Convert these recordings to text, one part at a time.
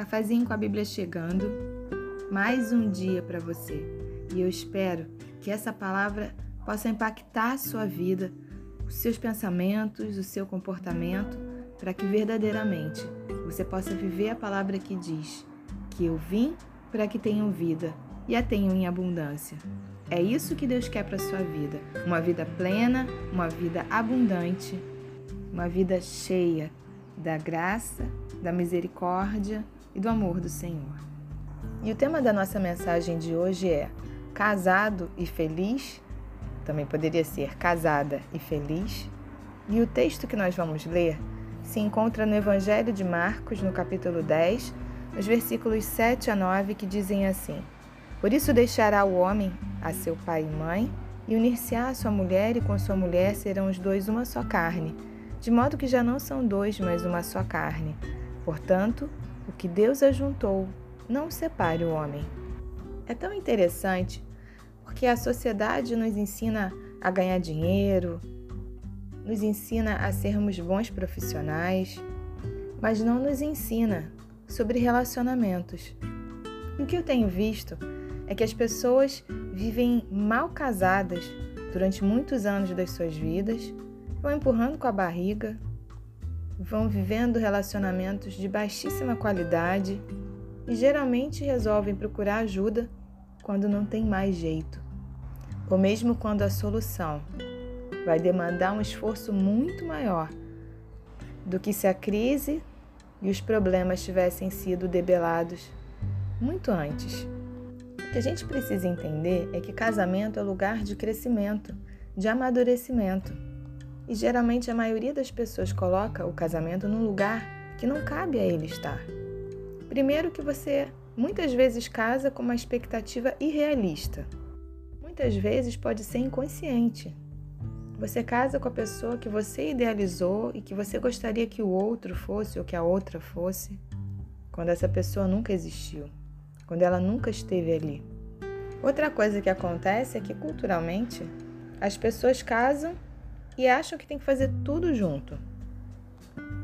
Cafezinho com a Bíblia chegando. Mais um dia para você. E eu espero que essa palavra possa impactar a sua vida, os seus pensamentos, o seu comportamento, para que verdadeiramente você possa viver a palavra que diz que eu vim para que tenham vida e a tenham em abundância. É isso que Deus quer para sua vida: uma vida plena, uma vida abundante, uma vida cheia da graça, da misericórdia e do amor do Senhor. E o tema da nossa mensagem de hoje é Casado e Feliz. Também poderia ser Casada e Feliz. E o texto que nós vamos ler se encontra no Evangelho de Marcos, no capítulo 10, nos versículos 7 a 9, que dizem assim: Por isso deixará o homem a seu pai e mãe, e unir-se-á a sua mulher, e com sua mulher serão os dois uma só carne de modo que já não são dois, mas uma só carne. Portanto, o que Deus ajuntou, não separe o homem. É tão interessante porque a sociedade nos ensina a ganhar dinheiro, nos ensina a sermos bons profissionais, mas não nos ensina sobre relacionamentos. o que eu tenho visto é que as pessoas vivem mal casadas durante muitos anos das suas vidas vão empurrando com a barriga, vão vivendo relacionamentos de baixíssima qualidade e geralmente resolvem procurar ajuda quando não tem mais jeito, ou mesmo quando a solução vai demandar um esforço muito maior do que se a crise e os problemas tivessem sido debelados muito antes. O que a gente precisa entender é que casamento é lugar de crescimento, de amadurecimento. E geralmente a maioria das pessoas coloca o casamento num lugar que não cabe a ele estar. Primeiro que você muitas vezes casa com uma expectativa irrealista. Muitas vezes pode ser inconsciente. Você casa com a pessoa que você idealizou e que você gostaria que o outro fosse ou que a outra fosse, quando essa pessoa nunca existiu, quando ela nunca esteve ali. Outra coisa que acontece é que culturalmente as pessoas casam e acham que tem que fazer tudo junto.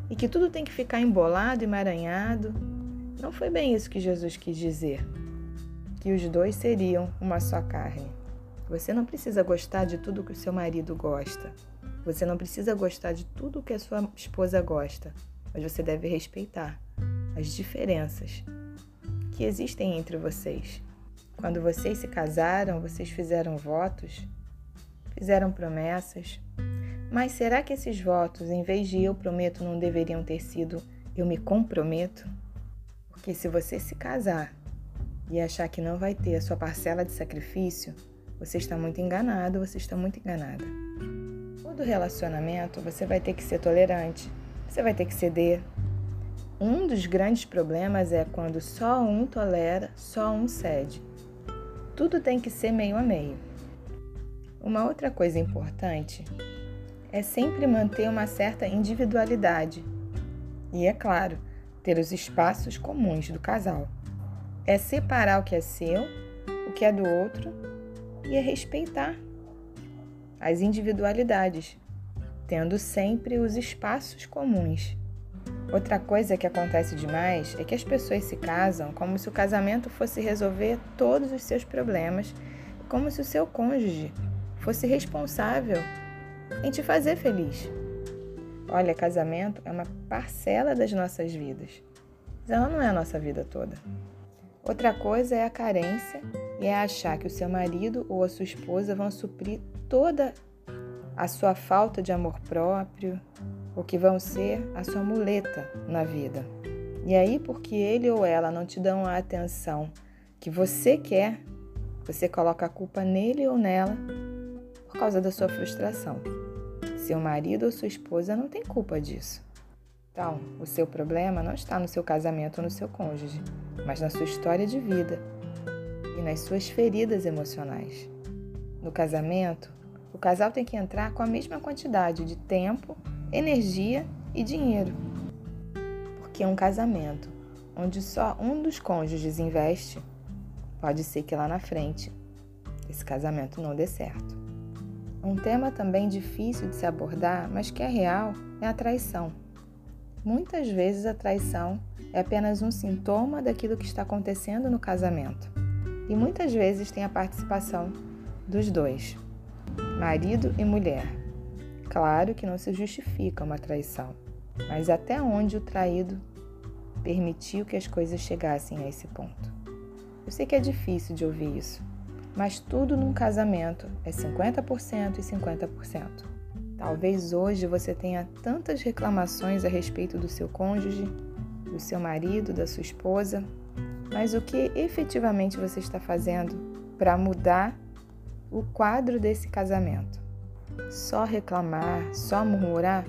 E que tudo tem que ficar embolado, emaranhado. Não foi bem isso que Jesus quis dizer. Que os dois seriam uma só carne. Você não precisa gostar de tudo que o seu marido gosta. Você não precisa gostar de tudo que a sua esposa gosta. Mas você deve respeitar as diferenças que existem entre vocês. Quando vocês se casaram, vocês fizeram votos, fizeram promessas, mas será que esses votos, em vez de eu prometo, não deveriam ter sido eu me comprometo? Porque se você se casar e achar que não vai ter a sua parcela de sacrifício, você está muito enganado, você está muito enganada. Todo relacionamento você vai ter que ser tolerante, você vai ter que ceder. Um dos grandes problemas é quando só um tolera, só um cede. Tudo tem que ser meio a meio. Uma outra coisa importante é sempre manter uma certa individualidade e, é claro, ter os espaços comuns do casal. É separar o que é seu, o que é do outro e é respeitar as individualidades, tendo sempre os espaços comuns. Outra coisa que acontece demais é que as pessoas se casam como se o casamento fosse resolver todos os seus problemas, como se o seu cônjuge fosse responsável em te fazer feliz. Olha, casamento é uma parcela das nossas vidas, mas ela não é a nossa vida toda. Outra coisa é a carência e é achar que o seu marido ou a sua esposa vão suprir toda a sua falta de amor próprio ou que vão ser a sua muleta na vida. E aí, porque ele ou ela não te dão a atenção que você quer, você coloca a culpa nele ou nela por causa da sua frustração. Seu marido ou sua esposa não tem culpa disso. Então, o seu problema não está no seu casamento ou no seu cônjuge, mas na sua história de vida e nas suas feridas emocionais. No casamento, o casal tem que entrar com a mesma quantidade de tempo, energia e dinheiro. Porque um casamento onde só um dos cônjuges investe, pode ser que lá na frente esse casamento não dê certo. Um tema também difícil de se abordar, mas que é real, é a traição. Muitas vezes a traição é apenas um sintoma daquilo que está acontecendo no casamento. E muitas vezes tem a participação dos dois, marido e mulher. Claro que não se justifica uma traição, mas até onde o traído permitiu que as coisas chegassem a esse ponto. Eu sei que é difícil de ouvir isso, mas tudo num casamento é 50% e 50%. Talvez hoje você tenha tantas reclamações a respeito do seu cônjuge, do seu marido, da sua esposa, mas o que efetivamente você está fazendo para mudar o quadro desse casamento? Só reclamar, só murmurar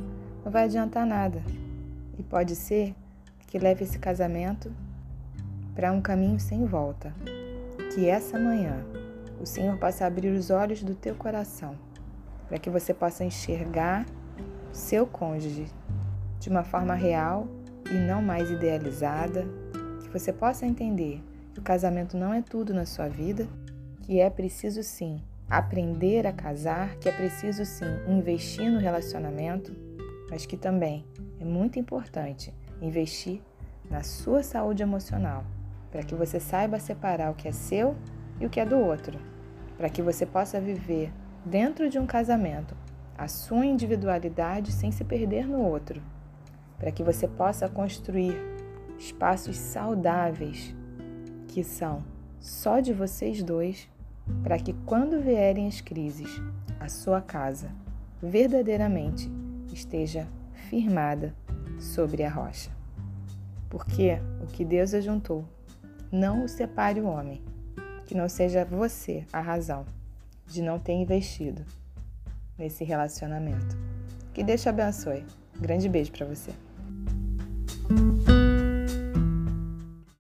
não vai adiantar nada. E pode ser que leve esse casamento para um caminho sem volta. Que essa manhã o Senhor possa abrir os olhos do teu coração, para que você possa enxergar seu cônjuge de uma forma real e não mais idealizada, que você possa entender que o casamento não é tudo na sua vida, que é preciso sim aprender a casar, que é preciso sim investir no relacionamento, mas que também é muito importante investir na sua saúde emocional, para que você saiba separar o que é seu e o que é do outro, para que você possa viver dentro de um casamento a sua individualidade sem se perder no outro, para que você possa construir espaços saudáveis que são só de vocês dois, para que quando vierem as crises, a sua casa verdadeiramente esteja firmada sobre a rocha. Porque o que Deus ajuntou, não o separe o homem, que não seja você a razão de não ter investido nesse relacionamento. Que Deus te abençoe. Grande beijo para você.